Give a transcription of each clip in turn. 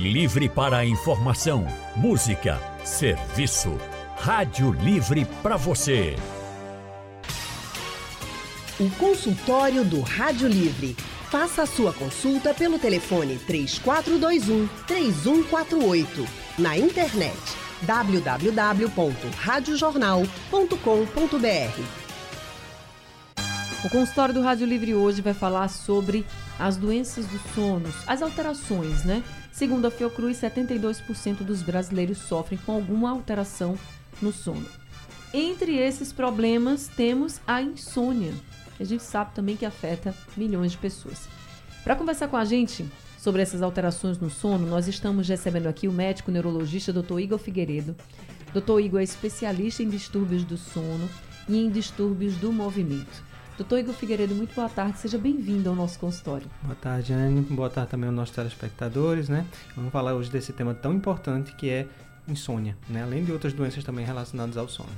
Livre para a informação, música, serviço. Rádio Livre para você. O consultório do Rádio Livre. Faça a sua consulta pelo telefone 3421 3148. Na internet www.radiojornal.com.br. O consultório do Rádio Livre hoje vai falar sobre as doenças do sono, as alterações, né? Segundo a Fiocruz, 72% dos brasileiros sofrem com alguma alteração no sono. Entre esses problemas, temos a insônia, que a gente sabe também que afeta milhões de pessoas. Para conversar com a gente sobre essas alterações no sono, nós estamos recebendo aqui o médico neurologista Dr. Igor Figueiredo. Dr. Igor é especialista em distúrbios do sono e em distúrbios do movimento. Doutor Igor Figueiredo, muito boa tarde, seja bem-vindo ao nosso consultório. Boa tarde, Anne. Boa tarde também aos nossos telespectadores, né? Vamos falar hoje desse tema tão importante que é insônia, né? Além de outras doenças também relacionadas ao sono.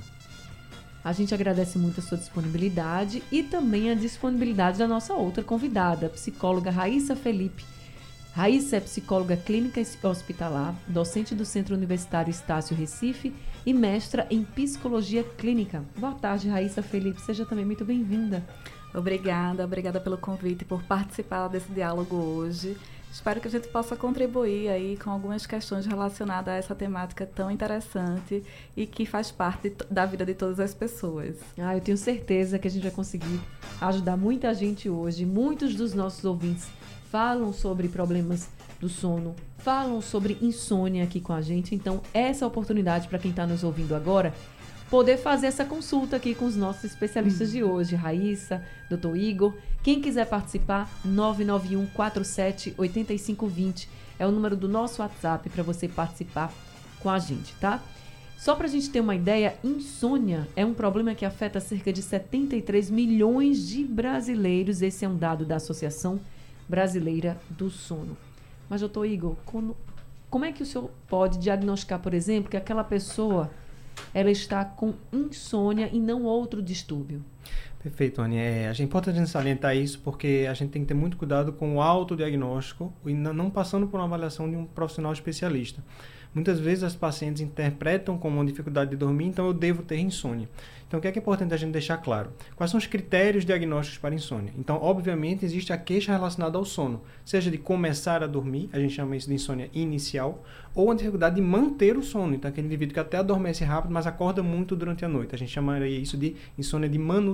A gente agradece muito a sua disponibilidade e também a disponibilidade da nossa outra convidada, a psicóloga Raíssa Felipe. Raíssa é psicóloga clínica hospitalar, docente do Centro Universitário Estácio Recife e mestra em psicologia clínica. Boa tarde, Raíssa Felipe. Seja também muito bem-vinda. Obrigada, obrigada pelo convite e por participar desse diálogo hoje. Espero que a gente possa contribuir aí com algumas questões relacionadas a essa temática tão interessante e que faz parte da vida de todas as pessoas. Ah, eu tenho certeza que a gente vai conseguir ajudar muita gente hoje. Muitos dos nossos ouvintes falam sobre problemas do sono, falam sobre insônia aqui com a gente. Então, essa é a oportunidade para quem está nos ouvindo agora poder fazer essa consulta aqui com os nossos especialistas de hoje, Raíssa, Dr. Igor. Quem quiser participar, 991 47 8520 é o número do nosso WhatsApp para você participar com a gente, tá? Só para a gente ter uma ideia, insônia é um problema que afeta cerca de 73 milhões de brasileiros. Esse é um dado da Associação Brasileira do Sono. Mas, doutor Igor, como, como é que o senhor pode diagnosticar, por exemplo, que aquela pessoa ela está com insônia e não outro distúrbio. Perfeito. É, gente, é importante a gente salientar isso porque a gente tem que ter muito cuidado com o autodiagnóstico e não passando por uma avaliação de um profissional especialista. Muitas vezes as pacientes interpretam como uma dificuldade de dormir, então eu devo ter insônia. Então, o que é, que é importante a gente deixar claro? Quais são os critérios diagnósticos para insônia? Então, obviamente, existe a queixa relacionada ao sono, seja de começar a dormir, a gente chama isso de insônia inicial, ou a dificuldade de manter o sono. Então, aquele indivíduo que até adormece rápido, mas acorda muito durante a noite. A gente chamaria isso de insônia de manutenção.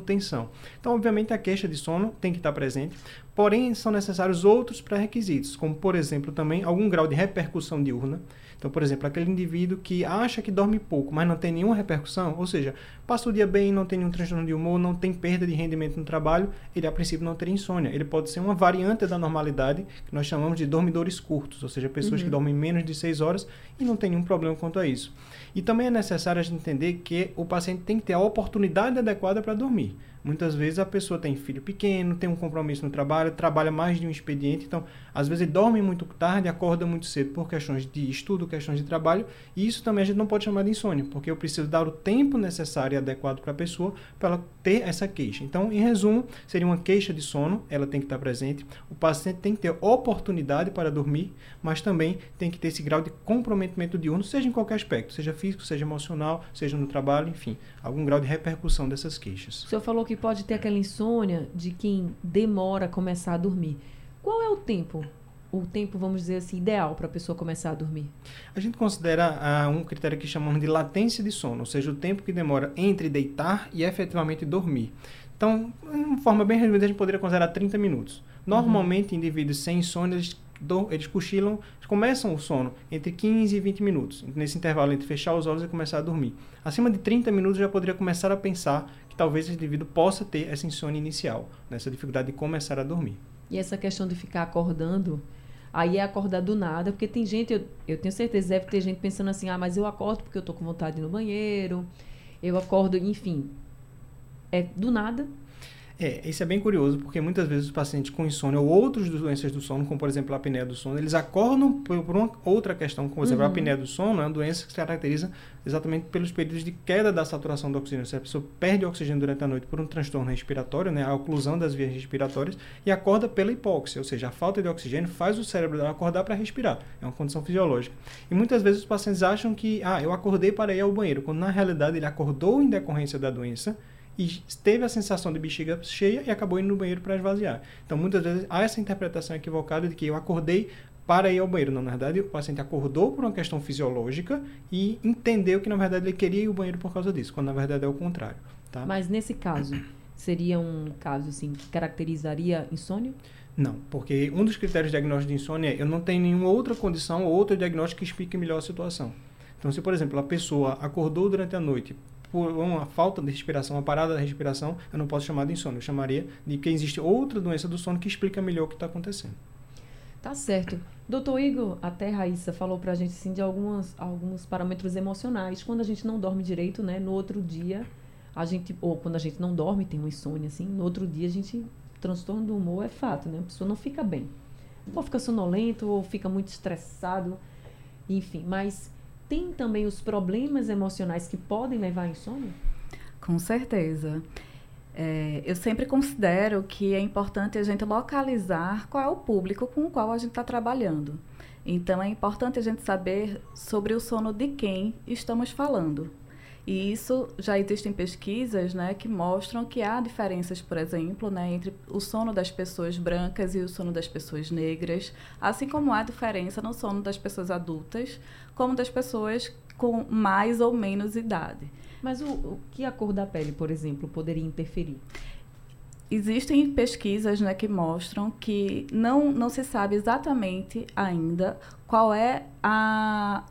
Então, obviamente, a queixa de sono tem que estar presente, porém, são necessários outros pré-requisitos, como, por exemplo, também algum grau de repercussão diurna. Então, por exemplo, aquele indivíduo que acha que dorme pouco, mas não tem nenhuma repercussão, ou seja, passa o dia bem, não tem nenhum transtorno de humor, não tem perda de rendimento no trabalho, ele a princípio não teria insônia. Ele pode ser uma variante da normalidade, que nós chamamos de dormidores curtos, ou seja, pessoas uhum. que dormem menos de 6 horas e não tem nenhum problema quanto a isso. E também é necessário a gente entender que o paciente tem que ter a oportunidade adequada para dormir. Muitas vezes a pessoa tem filho pequeno, tem um compromisso no trabalho, trabalha mais de um expediente, então às vezes dorme muito tarde, acorda muito cedo por questões de estudo, questões de trabalho, e isso também a gente não pode chamar de insônia, porque eu preciso dar o tempo necessário e adequado para a pessoa para ela ter essa queixa. Então, em resumo, seria uma queixa de sono, ela tem que estar presente, o paciente tem que ter oportunidade para dormir, mas também tem que ter esse grau de comprometimento diurno, seja em qualquer aspecto, seja físico, seja emocional, seja no trabalho, enfim, algum grau de repercussão dessas queixas. O senhor falou que pode ter aquela insônia de quem demora a começar a dormir. Qual é o tempo? O tempo, vamos dizer assim, ideal para a pessoa começar a dormir? A gente considera uh, um critério que chamamos de latência de sono, ou seja, o tempo que demora entre deitar e efetivamente dormir. Então, de uma forma bem resumida, a gente poderia considerar 30 minutos. Normalmente, uhum. indivíduos sem insônia, eles, do, eles cochilam, eles começam o sono entre 15 e 20 minutos. Nesse intervalo entre fechar os olhos e começar a dormir. Acima de 30 minutos, já poderia começar a pensar talvez esse indivíduo possa ter essa insônia inicial, né? dificuldade de começar a dormir. E essa questão de ficar acordando, aí é acordar do nada, porque tem gente, eu, eu tenho certeza, deve ter gente pensando assim, ah, mas eu acordo porque eu tô com vontade no banheiro, eu acordo, enfim, é do nada. É, isso é bem curioso, porque muitas vezes os pacientes com insônia ou outras doenças do sono, como por exemplo a apneia do sono, eles acordam por, por uma outra questão, como por exemplo uhum. a apneia do sono, é uma doença que se caracteriza exatamente pelos períodos de queda da saturação do oxigênio. Se a pessoa perde oxigênio durante a noite por um transtorno respiratório, né, a oclusão das vias respiratórias, e acorda pela hipóxia, ou seja, a falta de oxigênio faz o cérebro acordar para respirar. É uma condição fisiológica. E muitas vezes os pacientes acham que, ah, eu acordei para ir ao banheiro, quando na realidade ele acordou em decorrência da doença e teve a sensação de bexiga cheia e acabou indo no banheiro para esvaziar. Então, muitas vezes há essa interpretação equivocada de que eu acordei para ir ao banheiro. Não, na verdade, o paciente acordou por uma questão fisiológica e entendeu que, na verdade, ele queria ir ao banheiro por causa disso, quando, na verdade, é o contrário. Tá? Mas, nesse caso, seria um caso, assim, que caracterizaria insônia? Não, porque um dos critérios de diagnóstico de insônia é eu não tenho nenhuma outra condição ou outro diagnóstico que explique melhor a situação. Então, se, por exemplo, a pessoa acordou durante a noite por uma falta de respiração, uma parada da respiração, eu não posso chamar de insônia. Eu chamaria de que existe outra doença do sono que explica melhor o que está acontecendo. Tá certo. Doutor Igor, até Raíssa falou pra gente assim, de algumas, alguns parâmetros emocionais. Quando a gente não dorme direito, né? No outro dia, a gente. Ou quando a gente não dorme, tem uma insônia, assim, no outro dia a gente. Transtorno do humor é fato, né? A pessoa não fica bem. Ou fica sonolento, ou fica muito estressado. Enfim, mas tem também os problemas emocionais que podem levar à insônia? Com certeza. É, eu sempre considero que é importante a gente localizar qual é o público com o qual a gente está trabalhando. Então, é importante a gente saber sobre o sono de quem estamos falando. E isso já existem pesquisas né, que mostram que há diferenças, por exemplo, né, entre o sono das pessoas brancas e o sono das pessoas negras, assim como há diferença no sono das pessoas adultas, como das pessoas com mais ou menos idade. Mas o, o que a cor da pele, por exemplo, poderia interferir? Existem pesquisas né, que mostram que não, não se sabe exatamente ainda qual é a,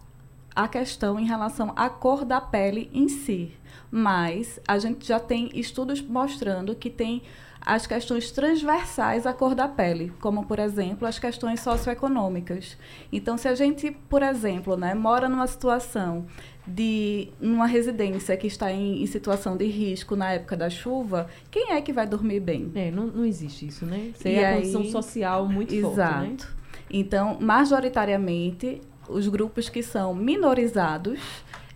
a questão em relação à cor da pele em si. Mas a gente já tem estudos mostrando que tem as questões transversais à cor da pele, como, por exemplo, as questões socioeconômicas. Então, se a gente, por exemplo, né, mora numa situação de uma residência que está em, em, situação de risco na época da chuva, quem é que vai dormir bem? É, não, não existe isso, né? Seria a condição social muito exato. forte, né? Então, majoritariamente, os grupos que são minorizados,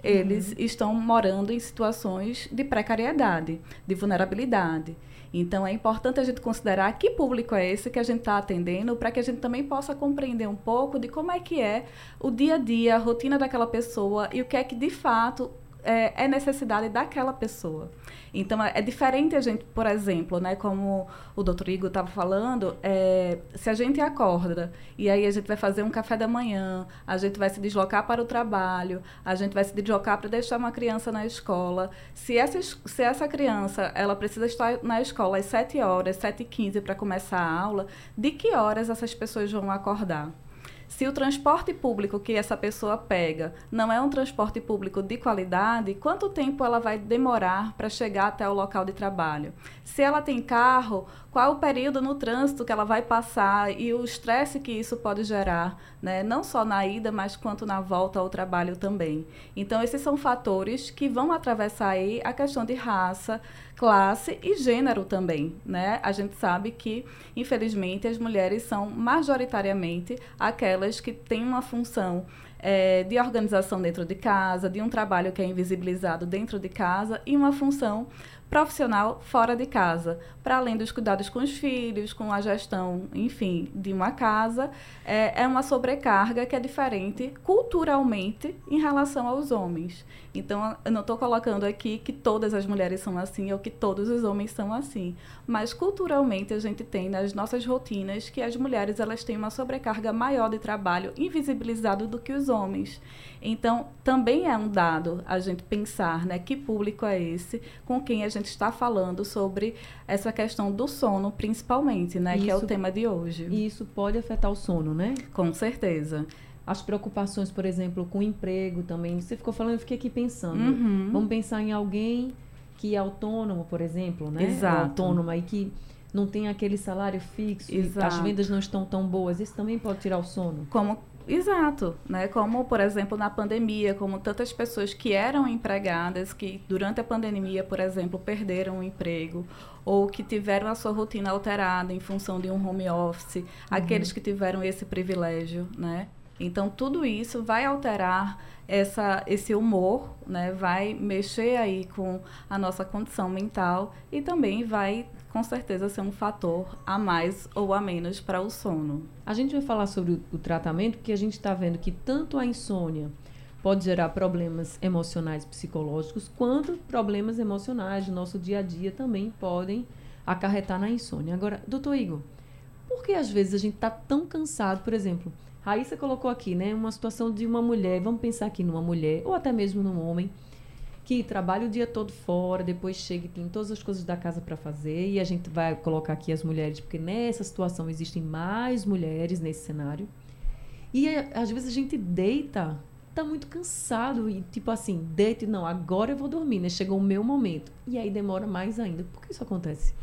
eles uhum. estão morando em situações de precariedade, de vulnerabilidade. Então, é importante a gente considerar que público é esse que a gente está atendendo, para que a gente também possa compreender um pouco de como é que é o dia a dia, a rotina daquela pessoa e o que é que, de fato, é, é necessidade daquela pessoa. Então, é, é, diferente a gente, por exemplo, né, como o doutor Igor estava falando, é, se a gente acorda e aí a gente vai fazer um café da manhã, a gente vai se deslocar para o trabalho, a gente vai se deslocar para deixar uma criança na escola. Se essa, se essa criança ela precisa estar na escola às 7 horas, 7 e 15 para começar a aula, de que horas essas pessoas vão acordar? Se o transporte público que essa pessoa pega não é um transporte público de qualidade, quanto tempo ela vai demorar para chegar até o local de trabalho? Se ela tem carro, qual o período no trânsito que ela vai passar e o estresse que isso pode gerar, né? não só na ida, mas quanto na volta ao trabalho também. Então, esses são fatores que vão atravessar aí a questão de raça, classe e gênero também. Né? A gente sabe que, infelizmente, as mulheres são majoritariamente aquelas que têm uma função é, de organização dentro de casa, de um trabalho que é invisibilizado dentro de casa e uma função profissional fora de casa, para além dos cuidados com os filhos, com a gestão, enfim, de uma casa, é, é uma sobrecarga que é diferente culturalmente em relação aos homens. Então, eu não estou colocando aqui que todas as mulheres são assim ou que todos os homens são assim, mas culturalmente a gente tem nas nossas rotinas que as mulheres elas têm uma sobrecarga maior de trabalho invisibilizado do que os homens. Então, também é um dado a gente pensar, né, que público é esse com quem a gente está falando sobre essa questão do sono, principalmente, né, isso, que é o tema de hoje. E isso pode afetar o sono, né? Com certeza. As preocupações, por exemplo, com o emprego também. Você ficou falando, eu fiquei aqui pensando. Uhum. Vamos pensar em alguém que é autônomo, por exemplo, né? Exato. Autônoma e que não tem aquele salário fixo, as vendas não estão tão boas. Isso também pode tirar o sono. Como Exato, né? Como, por exemplo, na pandemia, como tantas pessoas que eram empregadas, que durante a pandemia, por exemplo, perderam o emprego, ou que tiveram a sua rotina alterada em função de um home office, uhum. aqueles que tiveram esse privilégio, né? Então, tudo isso vai alterar essa, esse humor, né? Vai mexer aí com a nossa condição mental e também vai com certeza ser um fator a mais ou a menos para o sono. A gente vai falar sobre o, tratamento, porque a gente está vendo que tanto a insônia pode gerar problemas emocionais psicológicos, quanto problemas emocionais do nosso dia a dia também podem acarretar na insônia. Agora, doutor Igor, por que às vezes a gente está tão cansado, por exemplo, Raíssa colocou aqui, né, uma situação de uma mulher, vamos pensar aqui numa mulher, ou até mesmo num homem, que trabalha o dia todo fora, depois chega e tem todas as coisas da casa para fazer, e a gente vai colocar aqui as mulheres, porque nessa situação existem mais mulheres nesse cenário. E às vezes a gente deita, tá muito cansado e tipo assim, deita e não, agora eu vou dormir, né? Chegou o meu momento. E aí demora mais ainda. Por que isso acontece?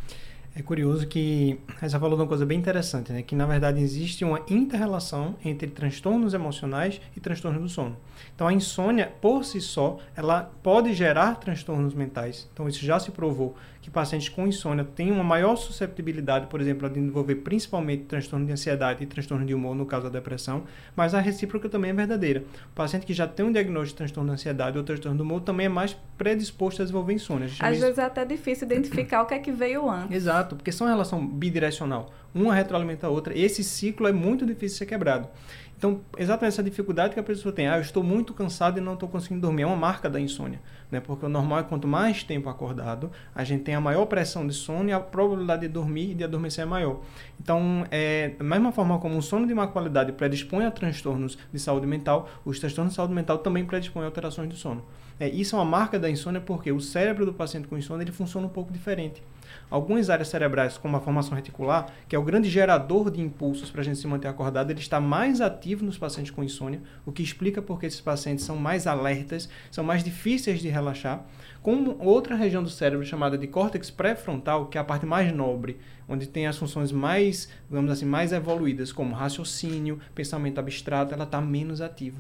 É curioso que essa falou de uma coisa bem interessante, né? Que na verdade existe uma interrelação entre transtornos emocionais e transtornos do sono. Então a insônia por si só, ela pode gerar transtornos mentais. Então isso já se provou que pacientes com insônia têm uma maior susceptibilidade, por exemplo, a desenvolver principalmente transtorno de ansiedade e transtorno de humor, no caso da depressão, mas a recíproca também é verdadeira. O paciente que já tem um diagnóstico de transtorno de ansiedade ou transtorno do humor também é mais predisposto a desenvolver insônia. Às isso... vezes é até difícil identificar o que é que veio antes. Exato, porque são relação bidirecional. Uma retroalimenta a outra. Esse ciclo é muito difícil de ser quebrado. Então, exatamente essa dificuldade que a pessoa tem. Ah, eu estou muito cansado e não estou conseguindo dormir. É uma marca da insônia. Né? Porque o normal é quanto mais tempo acordado, a gente tem a maior pressão de sono e a probabilidade de dormir e de adormecer é maior. Então, é, da mesma forma como o sono de má qualidade predispõe a transtornos de saúde mental, os transtornos de saúde mental também predispõem a alterações do sono. É, isso é uma marca da insônia porque o cérebro do paciente com insônia ele funciona um pouco diferente algumas áreas cerebrais, como a formação reticular, que é o grande gerador de impulsos para a gente se manter acordado, ele está mais ativo nos pacientes com insônia, o que explica porque esses pacientes são mais alertas, são mais difíceis de relaxar, com outra região do cérebro chamada de córtex pré-frontal, que é a parte mais nobre, onde tem as funções mais, vamos assim, mais evoluídas, como raciocínio, pensamento abstrato, ela está menos ativa.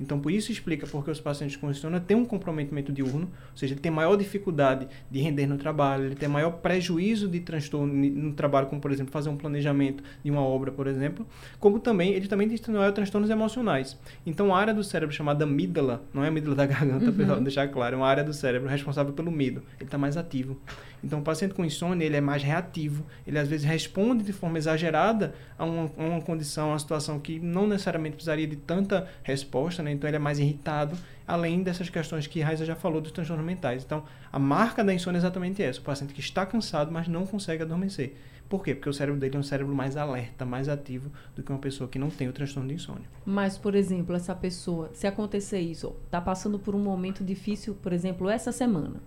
Então, por isso explica porque os pacientes com insônia têm um comprometimento diurno, ou seja, ele tem maior dificuldade de render no trabalho, ele tem maior prejuízo de transtorno no trabalho, como, por exemplo, fazer um planejamento de uma obra, por exemplo, como também, ele também tem maior transtornos emocionais. Então, a área do cérebro chamada amígdala, não é a amígdala da garganta, uhum. para deixar claro, é uma área do cérebro responsável pelo medo, ele está mais ativo. Então, o paciente com insônia, ele é mais reativo, ele às vezes responde de forma exagerada a uma, a uma condição, a uma situação que não necessariamente precisaria de tanta resposta, né? então ele é mais irritado, além dessas questões que Raiza já falou dos transtornos mentais. Então, a marca da insônia é exatamente essa, o paciente que está cansado, mas não consegue adormecer. Por quê? Porque o cérebro dele é um cérebro mais alerta, mais ativo do que uma pessoa que não tem o transtorno de insônia. Mas, por exemplo, essa pessoa, se acontecer isso, está passando por um momento difícil, por exemplo, essa semana,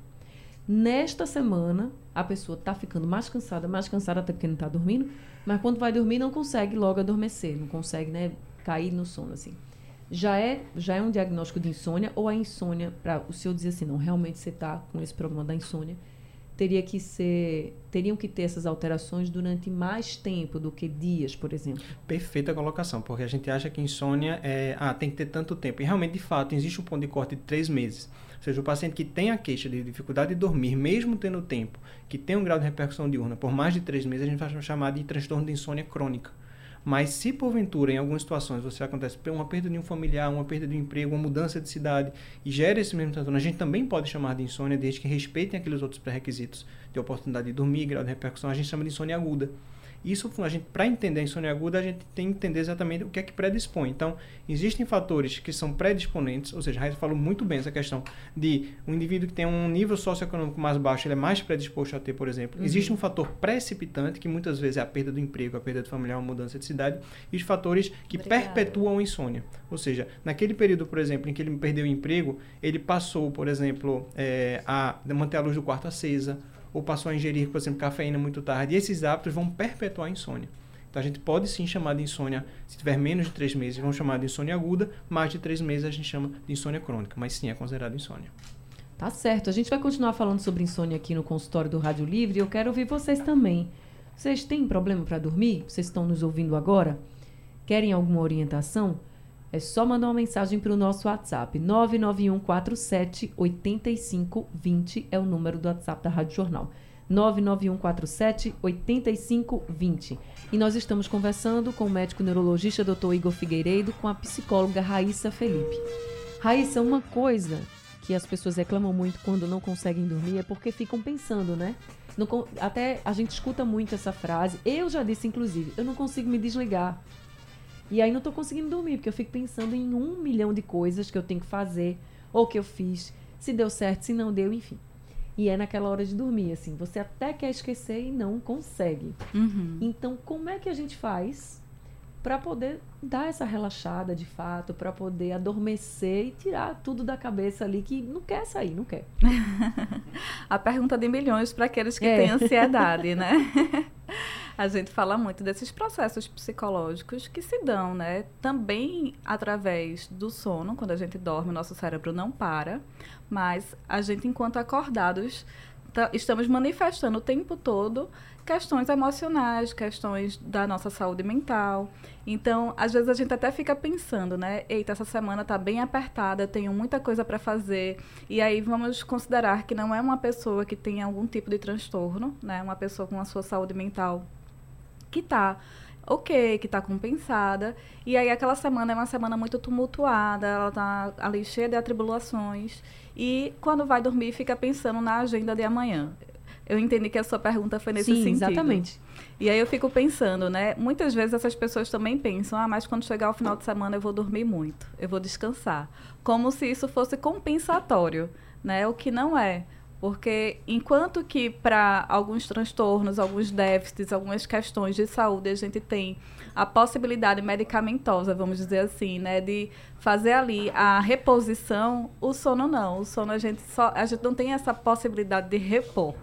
Nesta semana, a pessoa está ficando mais cansada, mais cansada até porque não está dormindo, mas quando vai dormir não consegue logo adormecer, não consegue né, cair no sono assim. Já é, já é um diagnóstico de insônia ou a insônia, para o senhor dizer assim, não, realmente você está com esse problema da insônia, teria que ser, teriam que ter essas alterações durante mais tempo do que dias, por exemplo. Perfeita colocação, porque a gente acha que insônia é, ah, tem que ter tanto tempo. E realmente, de fato, existe um ponto de corte de três meses seja, o paciente que tem a queixa de dificuldade de dormir, mesmo tendo tempo, que tem um grau de repercussão diurna por mais de três meses, a gente vai chamar de transtorno de insônia crônica. Mas se porventura, em algumas situações, você acontece uma perda de um familiar, uma perda de um emprego, uma mudança de cidade e gera esse mesmo transtorno, a gente também pode chamar de insônia, desde que respeitem aqueles outros pré-requisitos de oportunidade de dormir, grau de repercussão, a gente chama de insônia aguda. Isso, a gente, para entender a insônia aguda, a gente tem que entender exatamente o que é que predispõe. Então, existem fatores que são predisponentes, ou seja, a Raíssa falou muito bem essa questão de um indivíduo que tem um nível socioeconômico mais baixo, ele é mais predisposto a ter, por exemplo. Uhum. Existe um fator precipitante, que muitas vezes é a perda do emprego, a perda de familiar, uma mudança de cidade, e os fatores que Obrigada. perpetuam a insônia. Ou seja, naquele período, por exemplo, em que ele perdeu o emprego, ele passou, por exemplo, é, a manter a luz do quarto acesa, ou passou a ingerir, por exemplo, cafeína muito tarde, e esses hábitos vão perpetuar a insônia. Então a gente pode sim chamar de insônia, se tiver menos de três meses, vamos chamar de insônia aguda, mais de três meses a gente chama de insônia crônica, mas sim é considerado insônia. Tá certo. A gente vai continuar falando sobre insônia aqui no consultório do Rádio Livre e eu quero ouvir vocês também. Vocês têm problema para dormir? Vocês estão nos ouvindo agora? Querem alguma orientação? É só mandar uma mensagem para o nosso WhatsApp. 99147 8520 é o número do WhatsApp da Rádio Jornal. 99147 8520. E nós estamos conversando com o médico neurologista Dr. Igor Figueiredo, com a psicóloga Raíssa Felipe. Raíssa, uma coisa que as pessoas reclamam muito quando não conseguem dormir é porque ficam pensando, né? Não, até a gente escuta muito essa frase. Eu já disse, inclusive, eu não consigo me desligar. E aí não estou conseguindo dormir, porque eu fico pensando em um milhão de coisas que eu tenho que fazer, ou que eu fiz, se deu certo, se não deu, enfim. E é naquela hora de dormir, assim. Você até quer esquecer e não consegue. Uhum. Então, como é que a gente faz para poder dar essa relaxada de fato, para poder adormecer e tirar tudo da cabeça ali que não quer sair, não quer? a pergunta de milhões para aqueles que é. têm ansiedade, né? a gente fala muito desses processos psicológicos que se dão, né? Também através do sono, quando a gente dorme, o nosso cérebro não para, mas a gente, enquanto acordados, tá, estamos manifestando o tempo todo questões emocionais, questões da nossa saúde mental. Então, às vezes a gente até fica pensando, né? Eita, essa semana tá bem apertada, tenho muita coisa para fazer. E aí vamos considerar que não é uma pessoa que tem algum tipo de transtorno, né? Uma pessoa com a sua saúde mental que tá ok, que está compensada. E aí aquela semana é uma semana muito tumultuada, ela está ali cheia de atribulações. E quando vai dormir, fica pensando na agenda de amanhã. Eu entendi que a sua pergunta foi nesse Sim, sentido. exatamente. E aí eu fico pensando, né? Muitas vezes essas pessoas também pensam, ah, mas quando chegar o final de semana eu vou dormir muito, eu vou descansar. Como se isso fosse compensatório, né? O que não é. Porque enquanto que para alguns transtornos, alguns déficits, algumas questões de saúde, a gente tem a possibilidade medicamentosa, vamos dizer assim, né, de fazer ali a reposição, o sono não. O sono a gente só a gente não tem essa possibilidade de repor,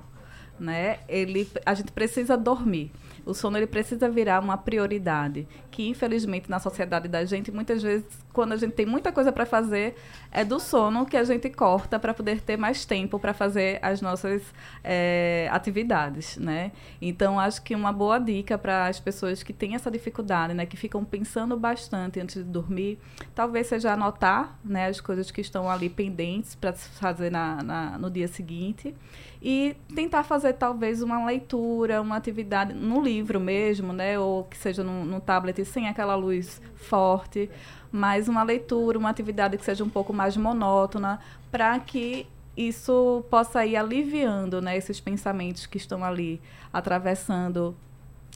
né? Ele a gente precisa dormir. O sono ele precisa virar uma prioridade, que infelizmente na sociedade da gente, muitas vezes, quando a gente tem muita coisa para fazer, é do sono que a gente corta para poder ter mais tempo para fazer as nossas é, atividades, né? Então, acho que uma boa dica para as pessoas que têm essa dificuldade, né, que ficam pensando bastante antes de dormir, talvez seja anotar, né, as coisas que estão ali pendentes para fazer na, na, no dia seguinte e tentar fazer talvez uma leitura, uma atividade no livro mesmo, né, ou que seja no tablet sem aquela luz forte, mas uma leitura, uma atividade que seja um pouco mais monótona, para que isso possa ir aliviando, né, esses pensamentos que estão ali atravessando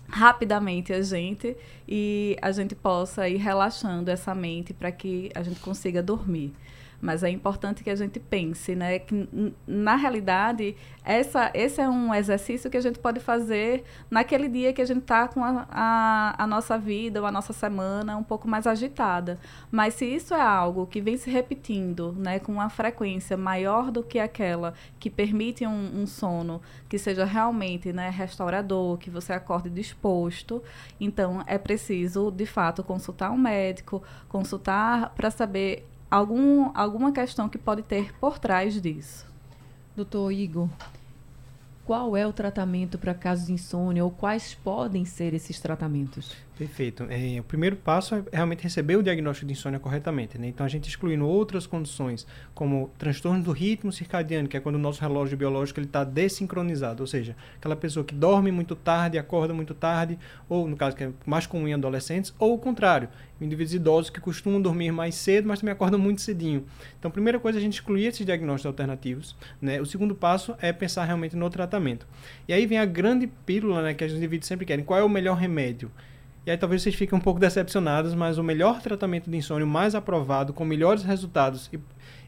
rapidamente a gente e a gente possa ir relaxando essa mente para que a gente consiga dormir. Mas é importante que a gente pense, né? Que, na realidade, essa, esse é um exercício que a gente pode fazer naquele dia que a gente está com a, a, a, nossa vida ou a nossa semana um pouco mais agitada. Mas se isso é algo que vem se repetindo, né? Com uma frequência maior do que aquela que permite um, um sono que seja realmente né, restaurador, que você acorde disposto, então é preciso, de fato, consultar um médico, consultar para saber algum, alguma questão que pode ter por trás disso. Doutor Igor, qual é o tratamento para casos de insônia ou quais podem ser esses tratamentos? Perfeito. É, o primeiro passo é realmente receber o diagnóstico de insônia corretamente. Né? Então, a gente excluindo outras condições, como transtorno do ritmo circadiano, que é quando o nosso relógio biológico está desincronizado, ou seja, aquela pessoa que dorme muito tarde, acorda muito tarde, ou no caso que é mais comum em adolescentes, ou o contrário, indivíduos idosos que costumam dormir mais cedo, mas também acordam muito cedinho. Então, a primeira coisa é a gente excluir esses diagnósticos alternativos. Né? O segundo passo é pensar realmente no tratamento. E aí vem a grande pílula né, que os indivíduos sempre querem. Qual é o melhor remédio? E aí talvez vocês fiquem um pouco decepcionados, mas o melhor tratamento de insônia, mais aprovado, com melhores resultados,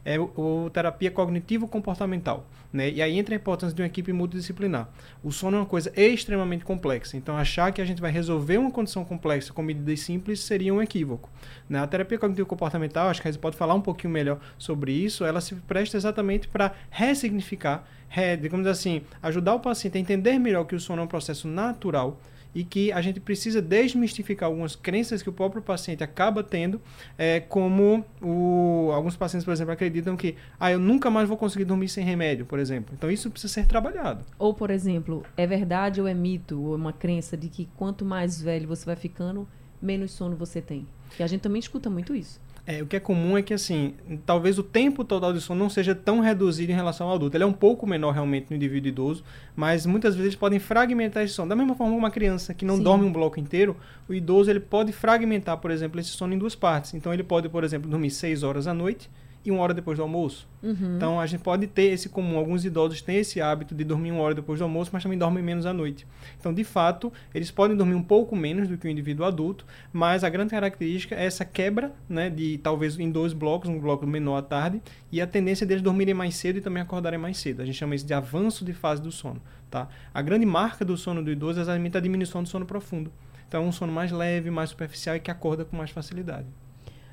é o, o terapia cognitivo-comportamental. Né? E aí entra a importância de uma equipe multidisciplinar. O sono é uma coisa extremamente complexa, então achar que a gente vai resolver uma condição complexa com medidas simples seria um equívoco. Né? A terapia cognitivo-comportamental, acho que a gente pode falar um pouquinho melhor sobre isso, ela se presta exatamente para ressignificar, re, digamos assim, ajudar o paciente a entender melhor que o sono é um processo natural, e que a gente precisa desmistificar algumas crenças que o próprio paciente acaba tendo, é, como o, alguns pacientes, por exemplo, acreditam que ah, eu nunca mais vou conseguir dormir sem remédio, por exemplo. Então isso precisa ser trabalhado. Ou, por exemplo, é verdade ou é mito, ou é uma crença de que quanto mais velho você vai ficando, menos sono você tem. E a gente também escuta muito isso. É, o que é comum é que, assim, talvez o tempo total de sono não seja tão reduzido em relação ao adulto. Ele é um pouco menor realmente no indivíduo idoso, mas muitas vezes eles podem fragmentar esse sono. Da mesma forma que uma criança que não Sim. dorme um bloco inteiro, o idoso ele pode fragmentar, por exemplo, esse sono em duas partes. Então ele pode, por exemplo, dormir seis horas à noite e uma hora depois do almoço. Uhum. Então a gente pode ter esse comum. Alguns idosos têm esse hábito de dormir uma hora depois do almoço, mas também dormem menos à noite. Então, de fato, eles podem dormir um pouco menos do que o indivíduo adulto, mas a grande característica é essa quebra, né, de talvez em dois blocos, um bloco menor à tarde, e a tendência deles dormirem mais cedo e também acordarem mais cedo. A gente chama isso de avanço de fase do sono. Tá? A grande marca do sono do idoso é exatamente a diminuição do sono profundo. Então, é um sono mais leve, mais superficial e que acorda com mais facilidade.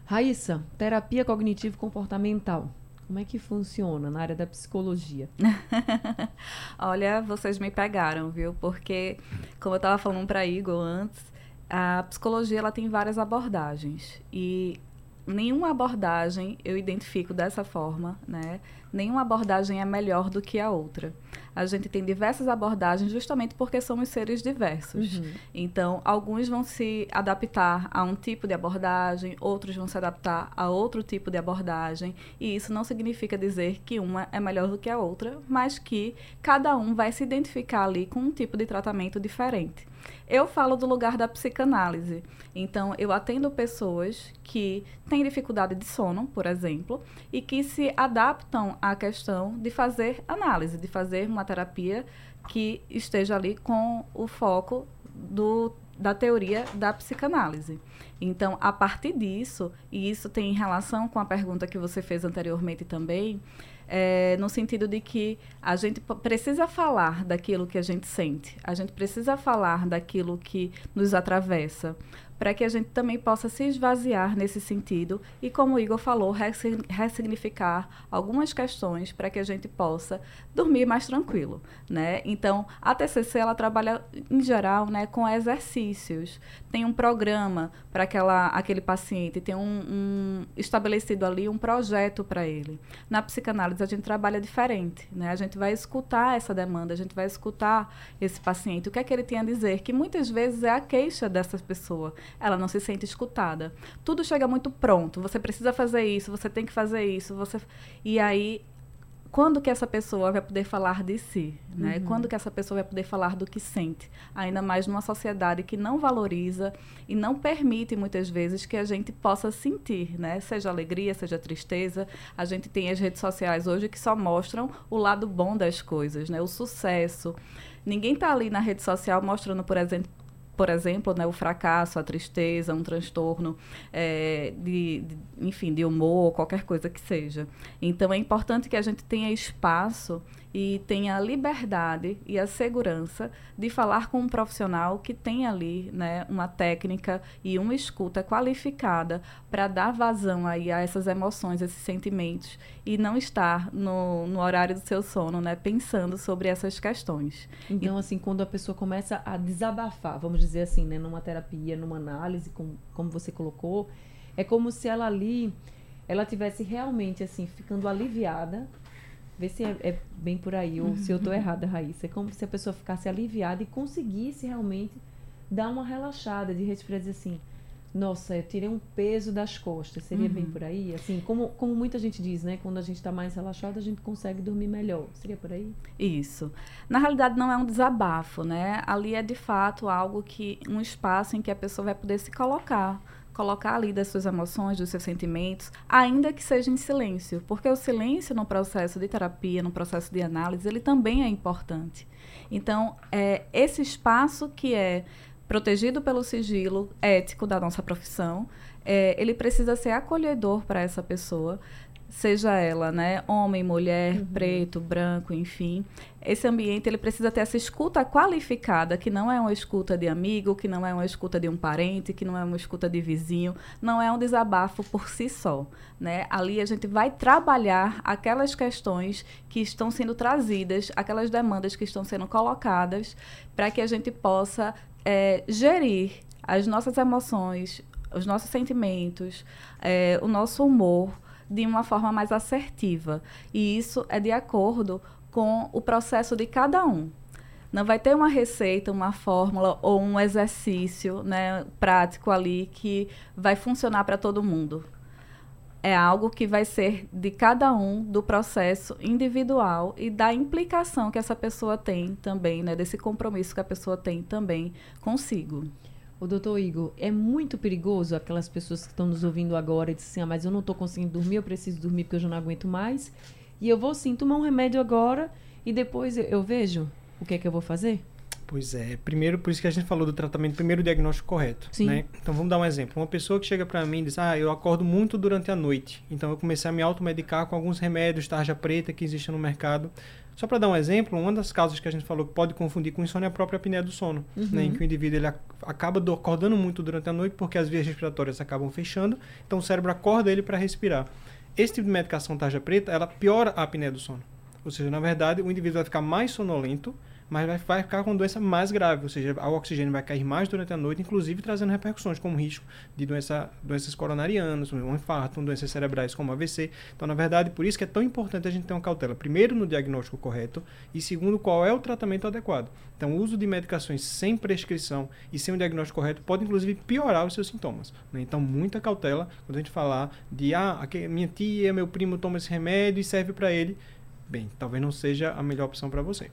Raíssa, terapia cognitivo-comportamental. Como é que funciona na área da psicologia? Olha, vocês me pegaram, viu? Porque, como eu estava falando para Igor antes, a psicologia ela tem várias abordagens. E nenhuma abordagem eu identifico dessa forma, né? Nenhuma abordagem é melhor do que a outra. A gente tem diversas abordagens justamente porque somos seres diversos. Uhum. Então, alguns vão se adaptar a um tipo de abordagem, outros vão se adaptar a outro tipo de abordagem, e isso não significa dizer que uma é melhor do que a outra, mas que cada um vai se identificar ali com um tipo de tratamento diferente. Eu falo do lugar da psicanálise. Então, eu atendo pessoas que têm dificuldade de sono, por exemplo, e que se adaptam à questão de fazer análise, de fazer uma terapia que esteja ali com o foco do, da teoria da psicanálise. Então, a partir disso, e isso tem relação com a pergunta que você fez anteriormente também, é, no sentido de que a gente precisa falar daquilo que a gente sente, a gente precisa falar daquilo que nos atravessa, para que a gente também possa se esvaziar nesse sentido e, como o Igor falou, ressignificar algumas questões para que a gente possa dormir mais tranquilo, né? Então, a TCC ela trabalha em geral, né, com exercícios. Tem um programa para aquele paciente, tem um, um estabelecido ali um projeto para ele. Na psicanálise a gente trabalha diferente, né? A gente vai escutar essa demanda, a gente vai escutar esse paciente, o que é que ele tem a dizer, que muitas vezes é a queixa dessa pessoa ela não se sente escutada. Tudo chega muito pronto. Você precisa fazer isso, você tem que fazer isso, você e aí quando que essa pessoa vai poder falar de si, né? Uhum. Quando que essa pessoa vai poder falar do que sente? Ainda mais numa sociedade que não valoriza e não permite muitas vezes que a gente possa sentir, né? Seja alegria, seja tristeza. A gente tem as redes sociais hoje que só mostram o lado bom das coisas, né? O sucesso. Ninguém está ali na rede social mostrando, por exemplo, por exemplo, né, o fracasso, a tristeza, um transtorno é, de, de, enfim, de humor, qualquer coisa que seja. Então é importante que a gente tenha espaço e tenha a liberdade e a segurança de falar com um profissional que tem ali né, uma técnica e uma escuta qualificada para dar vazão aí a essas emoções, esses sentimentos e não estar no, no horário do seu sono, né, pensando sobre essas questões. Então, e, assim, quando a pessoa começa a desabafar, vamos dizer assim, né, numa terapia, numa análise, com, como você colocou, é como se ela ali ela tivesse realmente assim ficando aliviada Vê se é, é, bem por aí, ou se eu estou uhum. errada, Raíssa. É como se a pessoa ficasse aliviada e conseguisse realmente dar uma relaxada, de respirar e dizer assim, nossa, eu tirei um peso das costas. Seria uhum. bem por aí? Assim, como, como muita gente diz, né? Quando a gente está mais relaxado, a gente consegue dormir melhor. Seria por aí? Isso. Na realidade, não é um desabafo, né? Ali é, de fato, algo que... Um espaço em que a pessoa vai poder se colocar colocar ali das suas emoções, dos seus sentimentos, ainda que seja em silêncio, porque o silêncio no processo de terapia, no processo de análise, ele também é importante. Então, é esse espaço que é protegido pelo sigilo ético da nossa profissão, é, ele precisa ser acolhedor para essa pessoa, seja ela, né, homem, mulher, uhum. preto, branco, enfim. Esse ambiente ele precisa ter essa escuta qualificada, que não é uma escuta de amigo, que não é uma escuta de um parente, que não é uma escuta de vizinho, não é um desabafo por si só, né? Ali a gente vai trabalhar aquelas questões que estão sendo trazidas, aquelas demandas que estão sendo colocadas, para que a gente possa é, gerir as nossas emoções, os nossos sentimentos, é, o nosso humor de uma forma mais assertiva. E isso é de acordo com o processo de cada um. Não vai ter uma receita, uma fórmula ou um exercício né, prático ali que vai funcionar para todo mundo. É algo que vai ser de cada um, do processo individual e da implicação que essa pessoa tem também, né, desse compromisso que a pessoa tem também consigo. O doutor Igor, é muito perigoso aquelas pessoas que estão nos ouvindo agora e dizem assim, ah, mas eu não estou conseguindo dormir, eu preciso dormir porque eu já não aguento mais. E eu vou sim tomar um remédio agora e depois eu, eu vejo o que é que eu vou fazer? Pois é. Primeiro, por isso que a gente falou do tratamento, primeiro o diagnóstico correto. Sim. Né? Então vamos dar um exemplo. Uma pessoa que chega para mim e diz: Ah, eu acordo muito durante a noite. Então eu comecei a me automedicar com alguns remédios, tarja preta que existem no mercado. Só para dar um exemplo, uma das causas que a gente falou que pode confundir com insônia é a própria apneia do sono, uhum. né, em que o indivíduo ele acaba acordando muito durante a noite porque as vias respiratórias acabam fechando, então o cérebro acorda ele para respirar. Esse tipo de medicação tarja preta, ela piora a apneia do sono. Ou seja, na verdade, o indivíduo vai ficar mais sonolento, mas vai, ficar com doença mais grave, ou seja, o oxigênio vai cair mais durante a noite, inclusive trazendo repercussões como risco de doença, doenças coronarianas, um infarto, doenças cerebrais como AVC. Então, na verdade, por isso que é tão importante a gente ter uma cautela, primeiro no diagnóstico correto e segundo qual é o tratamento adequado. Então, o uso de medicações sem prescrição e sem o diagnóstico correto pode inclusive piorar os seus sintomas. Né? Então, muita cautela quando a gente falar de ah, minha tia, meu primo toma esse remédio e serve para ele. Bem, talvez não seja a melhor opção para você.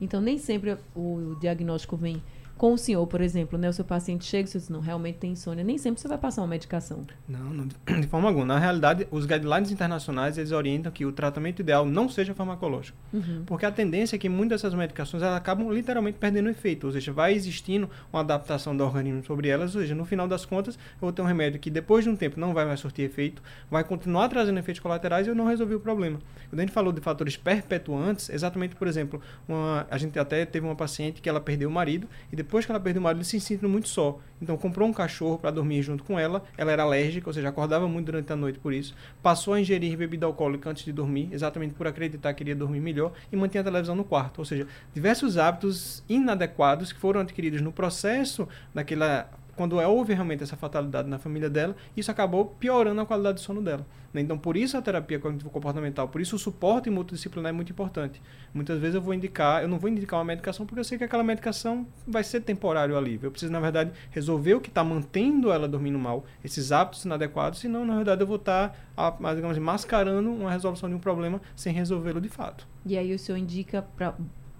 Então, nem sempre o diagnóstico vem com o senhor, por exemplo, né? O seu paciente chega e você diz, não, realmente tem insônia. Nem sempre você vai passar uma medicação. Não, não, de forma alguma. Na realidade, os guidelines internacionais, eles orientam que o tratamento ideal não seja farmacológico. Uhum. Porque a tendência é que muitas dessas medicações, elas acabam literalmente perdendo efeito. Ou seja, vai existindo uma adaptação do organismo sobre elas. Ou seja, no final das contas, eu vou ter um remédio que depois de um tempo não vai mais surtir efeito, vai continuar trazendo efeitos colaterais e eu não resolvi o problema. Quando a gente falou de fatores perpetuantes, exatamente, por exemplo, uma, a gente até teve uma paciente que ela perdeu o marido e depois que ela perdeu o marido, se sentindo muito só. Então comprou um cachorro para dormir junto com ela. Ela era alérgica, ou seja, acordava muito durante a noite por isso. Passou a ingerir bebida alcoólica antes de dormir, exatamente por acreditar que iria dormir melhor e mantinha a televisão no quarto. Ou seja, diversos hábitos inadequados que foram adquiridos no processo daquela quando houve realmente essa fatalidade na família dela, isso acabou piorando a qualidade de sono dela. Né? Então, por isso a terapia cognitivo-comportamental, por isso o suporte multidisciplinar é muito importante. Muitas vezes eu vou indicar, eu não vou indicar uma medicação porque eu sei que aquela medicação vai ser temporário alívio. Eu preciso, na verdade, resolver o que está mantendo ela dormindo mal, esses hábitos inadequados, senão, na verdade, eu vou estar, tá, digamos mascarando uma resolução de um problema sem resolvê-lo de fato. E aí o senhor indica para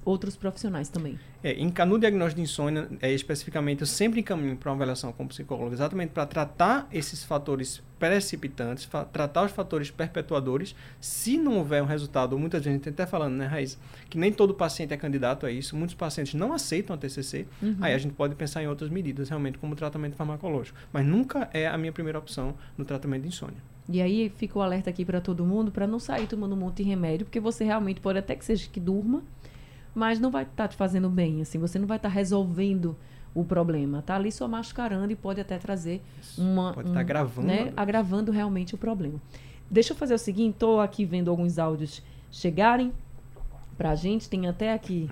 outros profissionais também. É, em, no diagnóstico de insônia, é, especificamente, eu sempre encaminho para uma avaliação com psicólogo, exatamente para tratar esses fatores precipitantes, tratar os fatores perpetuadores. Se não houver um resultado, muita gente tem até falando, né, Raiz, que nem todo paciente é candidato a isso, muitos pacientes não aceitam a TCC, uhum. aí a gente pode pensar em outras medidas, realmente, como tratamento farmacológico. Mas nunca é a minha primeira opção no tratamento de insônia. E aí fica o alerta aqui para todo mundo para não sair tomando um monte de remédio, porque você realmente pode até que seja que durma, mas não vai estar tá te fazendo bem, assim, você não vai estar tá resolvendo o problema. Está ali só mascarando e pode até trazer uma. Pode estar tá um, agravando. Né, agravando realmente o problema. Deixa eu fazer o seguinte: estou aqui vendo alguns áudios chegarem para a gente. Tem até aqui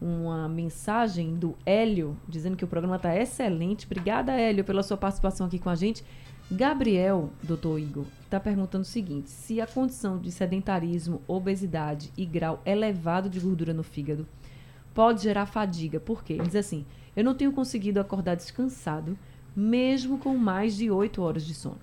uma mensagem do Hélio dizendo que o programa está excelente. Obrigada, Hélio, pela sua participação aqui com a gente. Gabriel, doutor Igor, está perguntando o seguinte: se a condição de sedentarismo, obesidade e grau elevado de gordura no fígado pode gerar fadiga. Por quê? Ele diz assim: eu não tenho conseguido acordar descansado, mesmo com mais de 8 horas de sono.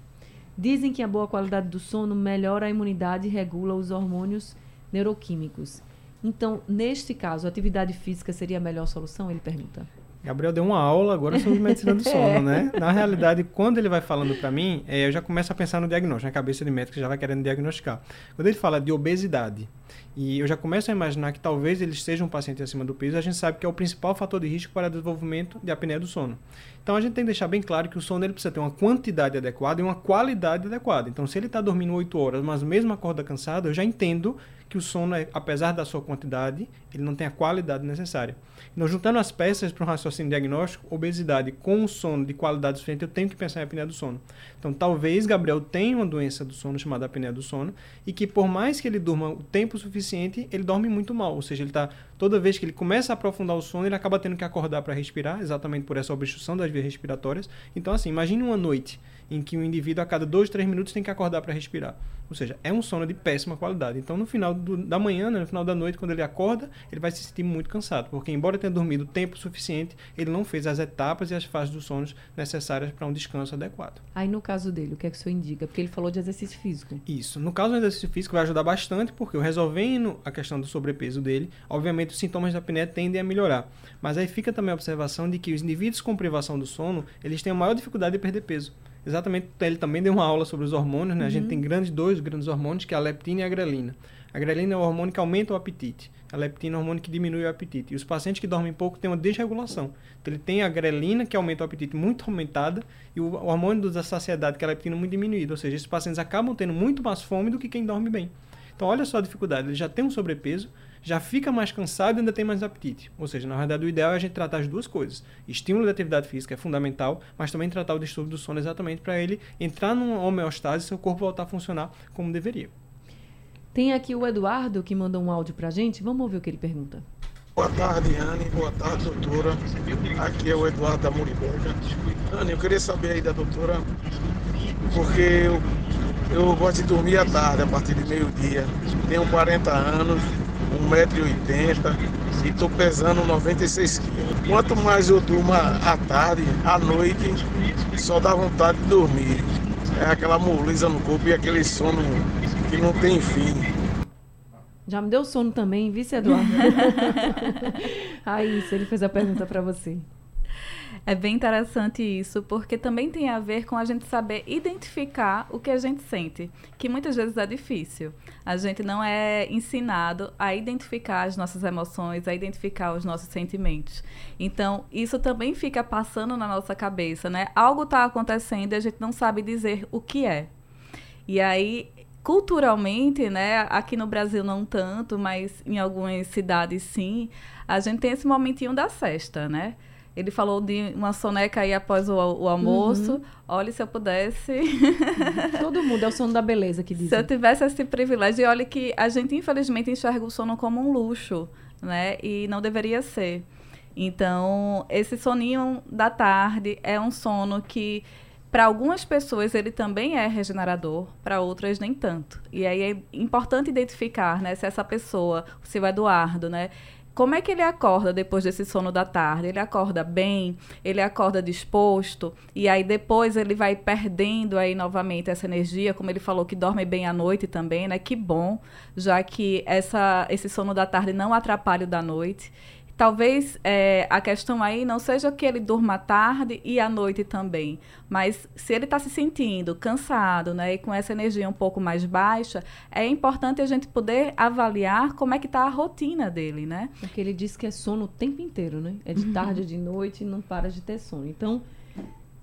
Dizem que a boa qualidade do sono melhora a imunidade e regula os hormônios neuroquímicos. Então, neste caso, atividade física seria a melhor solução? Ele pergunta. Gabriel deu uma aula agora sobre medicina do sono, é. né? Na realidade, quando ele vai falando para mim, é, eu já começo a pensar no diagnóstico, na cabeça de médico já vai querendo diagnosticar. Quando ele fala de obesidade, e eu já começo a imaginar que talvez ele seja um paciente acima do peso, a gente sabe que é o principal fator de risco para desenvolvimento de apneia do sono. Então a gente tem que deixar bem claro que o sono ele precisa ter uma quantidade adequada e uma qualidade adequada. Então se ele está dormindo 8 horas, mas mesmo acorda cansado, eu já entendo que o sono, apesar da sua quantidade, ele não tem a qualidade necessária. Então, juntando as peças para um raciocínio diagnóstico, obesidade com sono de qualidade suficiente, eu tenho que pensar em apneia do sono. Então, talvez Gabriel tenha uma doença do sono chamada apneia do sono e que, por mais que ele durma o tempo suficiente, ele dorme muito mal. Ou seja, ele está toda vez que ele começa a aprofundar o sono, ele acaba tendo que acordar para respirar, exatamente por essa obstrução das vias respiratórias. Então, assim, imagine uma noite em que o indivíduo a cada dois, três minutos tem que acordar para respirar. Ou seja, é um sono de péssima qualidade. Então, no final do, da manhã, né, no final da noite, quando ele acorda, ele vai se sentir muito cansado, porque embora tenha dormido tempo suficiente, ele não fez as etapas e as fases dos sonos necessárias para um descanso adequado. Aí, no caso dele, o que é que o senhor indica? Porque ele falou de exercício físico. Isso. No caso do exercício físico, vai ajudar bastante, porque resolvendo a questão do sobrepeso dele, obviamente os sintomas da apneia tendem a melhorar. Mas aí fica também a observação de que os indivíduos com privação do sono, eles têm a maior dificuldade de perder peso. Exatamente, ele também deu uma aula sobre os hormônios, né? Uhum. A gente uhum. tem grandes dois grandes hormônios, que é a leptina e a grelina. A grelina é o hormônio que aumenta o apetite. A leptina é o hormônio que diminui o apetite. E os pacientes que dormem pouco têm uma desregulação. Então, ele tem a grelina, que aumenta o apetite, muito aumentada, e o hormônio da saciedade, que é a leptina, muito diminuído. Ou seja, esses pacientes acabam tendo muito mais fome do que quem dorme bem. Então, olha só a dificuldade. Ele já tem um sobrepeso, já fica mais cansado e ainda tem mais apetite. Ou seja, na verdade, o ideal é a gente tratar as duas coisas. Estímulo da atividade física é fundamental, mas também tratar o distúrbio do sono exatamente para ele entrar numa homeostase e seu corpo voltar a funcionar como deveria. Tem aqui o Eduardo que mandou um áudio para a gente. Vamos ouvir o que ele pergunta. Boa tarde, Anne. Boa tarde, doutora. Aqui é o Eduardo da Muribeca. Anne, eu queria saber aí da doutora, porque eu, eu gosto de dormir à tarde, a partir de meio-dia. Tenho 40 anos, 1,80m e estou pesando 96 quilos. Quanto mais eu durmo à tarde, à noite, só dá vontade de dormir. É aquela moleza no corpo e aquele sono que não tem fim. Já me deu sono também, vice Eduardo? Aí, isso, ele fez a pergunta para você. É bem interessante isso, porque também tem a ver com a gente saber identificar o que a gente sente, que muitas vezes é difícil. A gente não é ensinado a identificar as nossas emoções, a identificar os nossos sentimentos. Então, isso também fica passando na nossa cabeça, né? Algo está acontecendo e a gente não sabe dizer o que é. E aí, culturalmente, né, aqui no Brasil não tanto, mas em algumas cidades sim, a gente tem esse momentinho da festa, né? Ele falou de uma soneca aí após o, o almoço. Uhum. Olha, se eu pudesse. Todo mundo é o sono da beleza que diz. Se eu tivesse esse privilégio, e olha que a gente infelizmente enxerga o sono como um luxo, né? E não deveria ser. Então, esse soninho da tarde é um sono que para algumas pessoas ele também é regenerador, para outras nem tanto. E aí é importante identificar, né, se essa pessoa, o seu Eduardo, né, como é que ele acorda depois desse sono da tarde? Ele acorda bem, ele acorda disposto, e aí depois ele vai perdendo aí novamente essa energia, como ele falou que dorme bem à noite também, né? Que bom, já que essa, esse sono da tarde não atrapalha o da noite talvez é, a questão aí não seja que ele durma tarde e à noite também, mas se ele está se sentindo cansado, né, e com essa energia um pouco mais baixa, é importante a gente poder avaliar como é que está a rotina dele, né? Porque ele diz que é sono o tempo inteiro, né? É de tarde, de noite não para de ter sono. Então,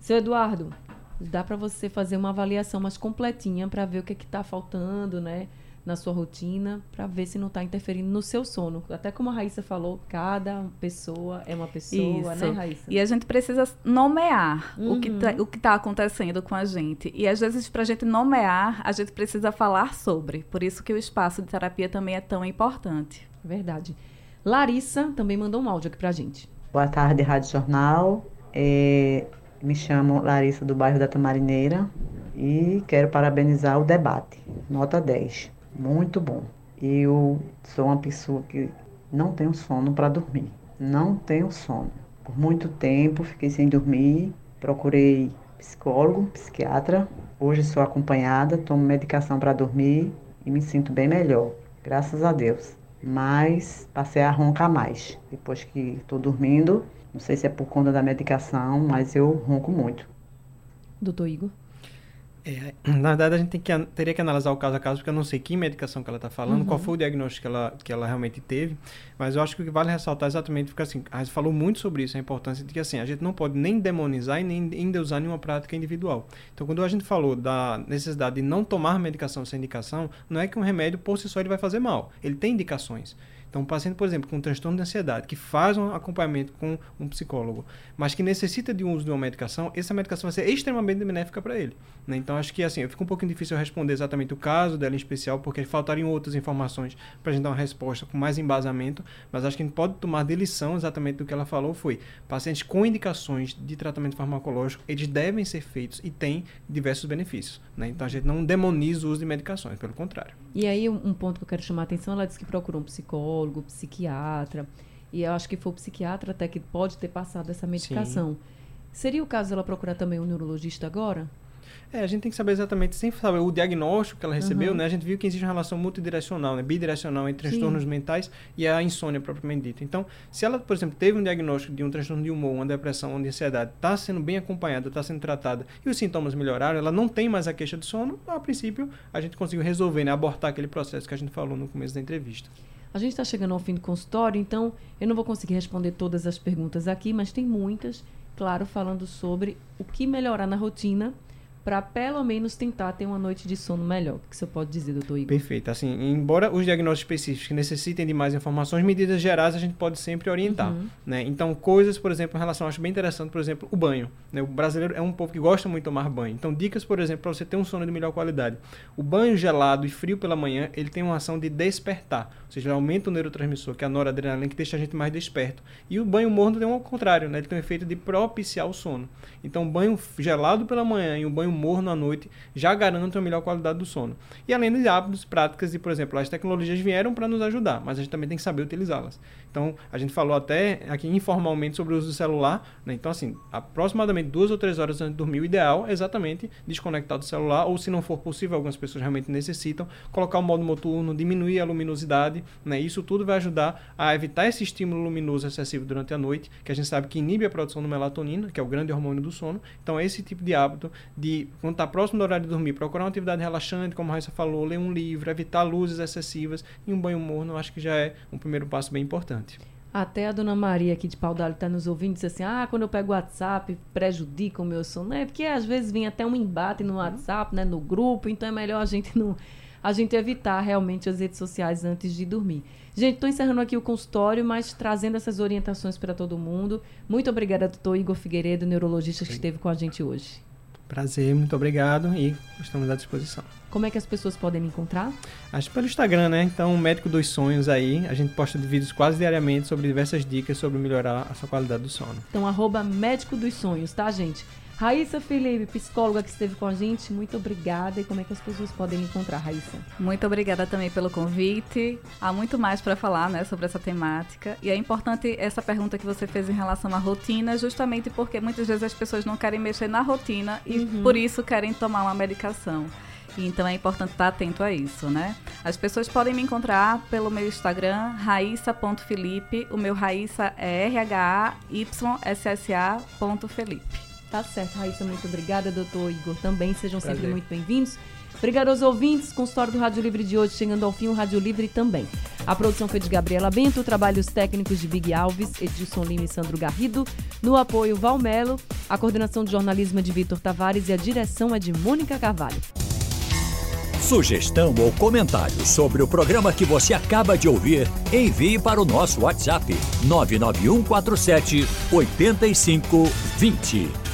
seu Eduardo, dá para você fazer uma avaliação mais completinha para ver o que é está faltando, né? Na sua rotina para ver se não está interferindo no seu sono. Até como a Raíssa falou, cada pessoa é uma pessoa, Isso. né, Raíssa? E a gente precisa nomear uhum. o que tá, o que está acontecendo com a gente. E às vezes para a gente nomear, a gente precisa falar sobre. Por isso que o espaço de terapia também é tão importante. Verdade. Larissa também mandou um áudio aqui para a gente. Boa tarde, Rádio Jornal. É, me chamo Larissa do bairro da Tamarineira e quero parabenizar o debate. Nota 10 muito bom. Eu sou uma pessoa que não tenho sono para dormir. Não tenho sono. Por muito tempo fiquei sem dormir, procurei psicólogo, psiquiatra. Hoje sou acompanhada, tomo medicação para dormir e me sinto bem melhor, graças a Deus. Mas passei a roncar mais. Depois que estou dormindo, não sei se é por conta da medicação, mas eu ronco muito. Doutor Igor? É, na verdade, a gente tem que, teria que analisar o caso a caso, porque eu não sei que medicação que ela está falando, uhum. qual foi o diagnóstico que ela, que ela realmente teve, mas eu acho que o que vale ressaltar é exatamente porque assim, a gente falou muito sobre isso, a importância de que assim, a gente não pode nem demonizar e nem endeusar nenhuma prática individual. Então, quando a gente falou da necessidade de não tomar medicação sem indicação, não é que um remédio por si só ele vai fazer mal, ele tem indicações. Então, um paciente, por exemplo, com transtorno de ansiedade, que faz um acompanhamento com um psicólogo, mas que necessita de um uso de uma medicação, essa medicação vai ser extremamente benéfica para ele. Né? Então, acho que assim, fica um pouquinho difícil responder exatamente o caso dela em especial, porque faltariam outras informações para a gente dar uma resposta com mais embasamento, mas acho que a gente pode tomar de lição exatamente do que ela falou foi, pacientes com indicações de tratamento farmacológico, eles devem ser feitos e têm diversos benefícios. Né? Então, a gente não demoniza o uso de medicações, pelo contrário. E aí, um ponto que eu quero chamar a atenção, ela disse que procurou um psicólogo, psiquiatra, e eu acho que foi o psiquiatra até que pode ter passado essa medicação. Sim. Seria o caso dela procurar também um neurologista agora? É, a gente tem que saber exatamente, sem saber o diagnóstico que ela recebeu, uhum. né? A gente viu que existe uma relação multidirecional, né? bidirecional entre transtornos Sim. mentais e a insônia propriamente dita. Então, se ela, por exemplo, teve um diagnóstico de um transtorno de humor, uma depressão, uma ansiedade, está sendo bem acompanhada, está sendo tratada e os sintomas melhoraram, ela não tem mais a queixa de sono, a princípio a gente conseguiu resolver, né? Abortar aquele processo que a gente falou no começo da entrevista. A gente está chegando ao fim do consultório, então eu não vou conseguir responder todas as perguntas aqui, mas tem muitas, claro, falando sobre o que melhorar na rotina para pelo menos tentar ter uma noite de sono melhor. O que você pode dizer, doutor Igor? Perfeito. Assim, embora os diagnósticos específicos necessitem de mais informações, medidas gerais a gente pode sempre orientar. Uhum. Né? Então, coisas, por exemplo, em relação, acho bem interessante, por exemplo, o banho. Né? O brasileiro é um povo que gosta muito de tomar banho. Então, dicas, por exemplo, para você ter um sono de melhor qualidade. O banho gelado e frio pela manhã, ele tem uma ação de despertar. Ou seja, ele aumenta o neurotransmissor, que é a noradrenalina, que deixa a gente mais desperto. E o banho morno tem um ao contrário, né? ele tem um efeito de propiciar o sono. Então, o banho gelado pela manhã e o banho morno à noite já garantem uma melhor qualidade do sono. E além de hábitos, práticas e, por exemplo, as tecnologias vieram para nos ajudar, mas a gente também tem que saber utilizá-las. Então, a gente falou até aqui informalmente sobre o uso do celular. Né? Então, assim, aproximadamente duas ou três horas antes de dormir, o ideal é exatamente desconectar do celular, ou se não for possível, algumas pessoas realmente necessitam, colocar o modo noturno, diminuir a luminosidade. Né? Isso tudo vai ajudar a evitar esse estímulo luminoso excessivo durante a noite, que a gente sabe que inibe a produção de melatonina, que é o grande hormônio do sono. Então, esse tipo de hábito de, quando está próximo do horário de dormir, procurar uma atividade relaxante, como a Raíssa falou, ler um livro, evitar luzes excessivas e um banho morno, acho que já é um primeiro passo bem importante. Até a dona Maria aqui de Paudalho está nos ouvindo e diz assim: ah, quando eu pego o WhatsApp, prejudica o meu sono. É porque às vezes vem até um embate no WhatsApp, né, no grupo, então é melhor a gente não a gente evitar realmente as redes sociais antes de dormir. Gente, estou encerrando aqui o consultório, mas trazendo essas orientações para todo mundo. Muito obrigada, doutor Igor Figueiredo, neurologista Sim. que esteve com a gente hoje. Prazer, muito obrigado e estamos à disposição. Como é que as pessoas podem me encontrar? Acho pelo Instagram, né? Então, Médico dos Sonhos aí. A gente posta vídeos quase diariamente sobre diversas dicas sobre melhorar a sua qualidade do sono. Então, arroba Médico dos Sonhos, tá, gente? Raíssa Felipe, psicóloga que esteve com a gente, muito obrigada. E como é que as pessoas podem encontrar, Raíssa? Muito obrigada também pelo convite. Há muito mais para falar né, sobre essa temática. E é importante essa pergunta que você fez em relação à rotina, justamente porque muitas vezes as pessoas não querem mexer na rotina e uhum. por isso querem tomar uma medicação. Então é importante estar atento a isso, né? As pessoas podem me encontrar pelo meu Instagram, raissa.felipe. O meu Raissa é R-H-A-Y-S-S-A.felipe. Tá certo, Raíssa, muito obrigada, doutor Igor. Também sejam Prazer. sempre muito bem-vindos. Obrigada aos ouvintes, com história do Rádio Livre de hoje, chegando ao fim o Rádio Livre também. A produção foi de Gabriela Bento, trabalhos técnicos de Big Alves, Edilson Lima e Sandro Garrido, no apoio Valmelo, a coordenação de jornalismo é de Vitor Tavares e a direção é de Mônica Carvalho. Sugestão ou comentário sobre o programa que você acaba de ouvir, envie para o nosso WhatsApp 99147 8520.